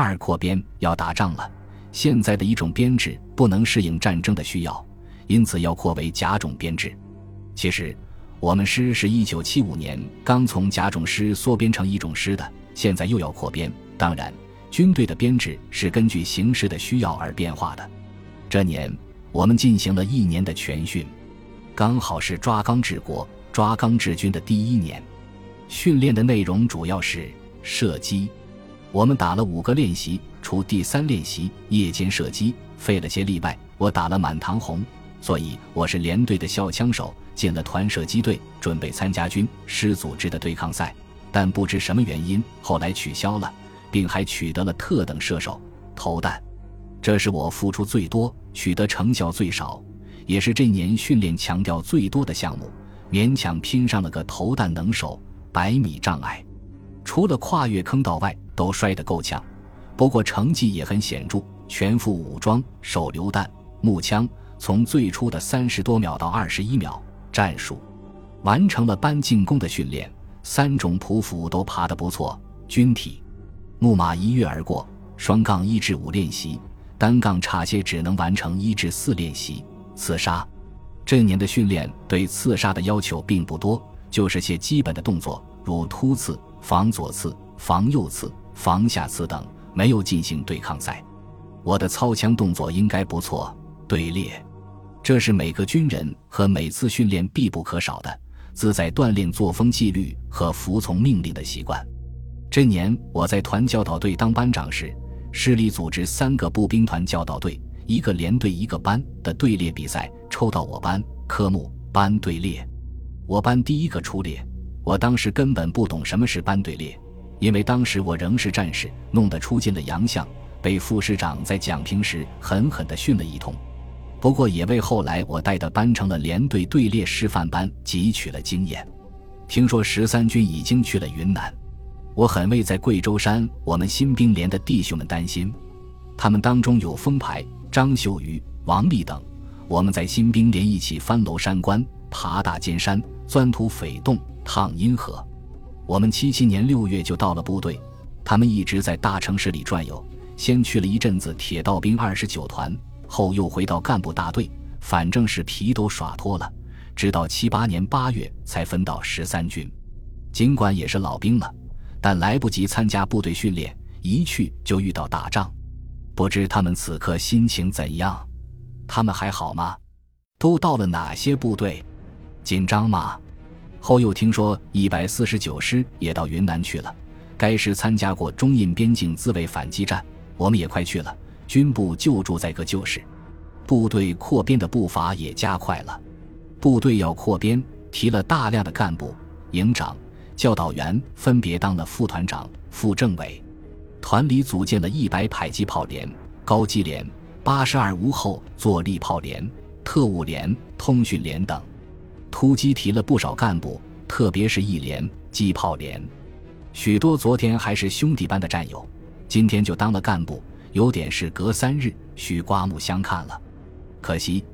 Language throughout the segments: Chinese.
二扩编要打仗了，现在的一种编制不能适应战争的需要，因此要扩为甲种编制。其实，我们师是一九七五年刚从甲种师缩编成一种师的，现在又要扩编。当然，军队的编制是根据形势的需要而变化的。这年，我们进行了一年的全训，刚好是抓纲治国、抓纲治军的第一年。训练的内容主要是射击。我们打了五个练习，除第三练习夜间射击费了些力外，我打了满堂红，所以我是连队的校枪手，进了团射击队，准备参加军师组织的对抗赛。但不知什么原因，后来取消了，并还取得了特等射手投弹。这是我付出最多、取得成效最少，也是这年训练强调最多的项目，勉强拼上了个投弹能手百米障碍。除了跨越坑道外，都摔得够呛。不过成绩也很显著，全副武装，手榴弹、木枪，从最初的三十多秒到二十一秒。战术完成了班进攻的训练，三种匍匐都爬得不错。军体木马一跃而过，双杠一至五练习，单杠差些只能完成一至四练习。刺杀这年的训练对刺杀的要求并不多，就是些基本的动作，如突刺。防左刺、防右刺、防下刺等，没有进行对抗赛。我的操枪动作应该不错。队列，这是每个军人和每次训练必不可少的，自在锻炼作风纪律和服从命令的习惯。这年我在团教导队当班长时，师里组织三个步兵团教导队，一个连队一个班的队列比赛，抽到我班科目班队列，我班第一个出列。我当时根本不懂什么是班队列，因为当时我仍是战士，弄得出尽了洋相，被副师长在讲评时狠狠地训了一通。不过也为后来我带的班成了连队队列示范班汲取了经验。听说十三军已经去了云南，我很为在贵州山我们新兵连的弟兄们担心。他们当中有风排、张秀瑜、王立等，我们在新兵连一起翻楼山关，爬大尖山，钻土匪洞。趟阴河，我们七七年六月就到了部队，他们一直在大城市里转悠，先去了一阵子铁道兵二十九团，后又回到干部大队，反正是皮都耍脱了。直到七八年八月才分到十三军，尽管也是老兵了，但来不及参加部队训练，一去就遇到打仗，不知他们此刻心情怎样？他们还好吗？都到了哪些部队？紧张吗？后又听说一百四十九师也到云南去了，该师参加过中印边境自卫反击战，我们也快去了。军部就住在个旧市，部队扩编的步伐也加快了。部队要扩编，提了大量的干部、营长、教导员，分别当了副团长、副政委。团里组建了一百迫击炮连、高机连、八十二无后坐力炮连、特务连、通讯连等。突击提了不少干部，特别是一连、机炮连，许多昨天还是兄弟般的战友，今天就当了干部，有点事隔三日，需刮目相看了。可惜，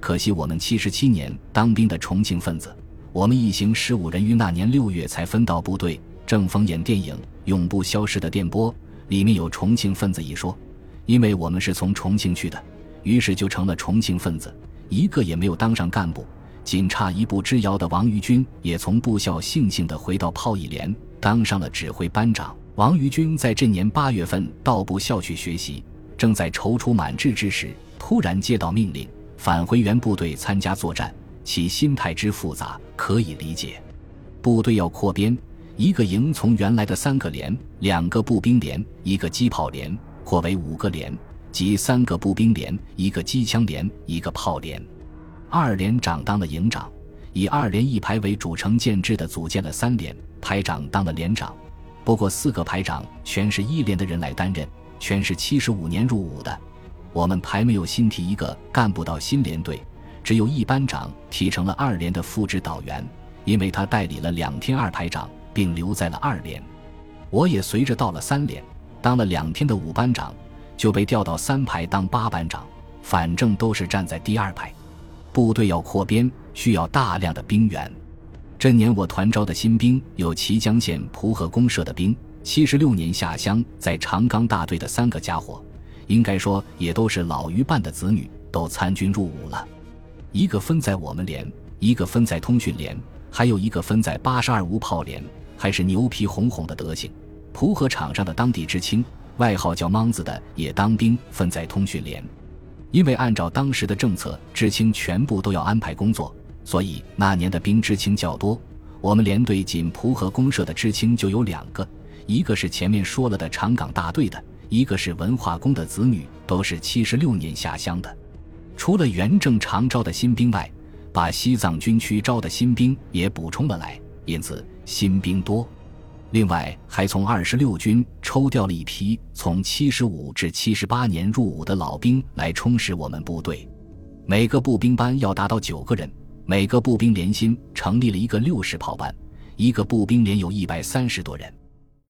可惜我们七十七年当兵的重庆分子，我们一行十五人于那年六月才分到部队。正逢演电影《永不消失的电波》，里面有重庆分子一说，因为我们是从重庆去的，于是就成了重庆分子，一个也没有当上干部。仅差一步之遥的王于军也从部校悻悻地回到炮一连，当上了指挥班长。王于军在这年八月份到部校去学习，正在踌躇满志之时，突然接到命令，返回原部队参加作战，其心态之复杂可以理解。部队要扩编，一个营从原来的三个连、两个步兵连、一个机炮连，扩为五个连，即三个步兵连、一个机枪连、一个炮连。二连长当了营长，以二连一排为主成建制的组建了三连，排长当了连长。不过四个排长全是一连的人来担任，全是七十五年入伍的。我们排没有新提一个干部到新连队，只有一班长提成了二连的副指导员，因为他代理了两天二排长，并留在了二连。我也随着到了三连，当了两天的五班长，就被调到三排当八班长，反正都是站在第二排。部队要扩编，需要大量的兵员。这年我团招的新兵有綦江县蒲河公社的兵，七十六年下乡在长冈大队的三个家伙，应该说也都是老余办的子女，都参军入伍了。一个分在我们连，一个分在通讯连，还有一个分在八十二无炮连，还是牛皮哄哄的德行。蒲河场上的当地知青，外号叫莽子的也当兵，分在通讯连。因为按照当时的政策，知青全部都要安排工作，所以那年的兵知青较多。我们连队仅蒲河公社的知青就有两个。一个是前面说了的长岗大队的，一个是文化宫的子女，都是七十六年下乡的。除了原正常招的新兵外，把西藏军区招的新兵也补充了来，因此新兵多。另外，还从二十六军抽调了一批从七十五至七十八年入伍的老兵来充实我们部队。每个步兵班要达到九个人，每个步兵连新成立了一个六十炮班，一个步兵连有一百三十多人。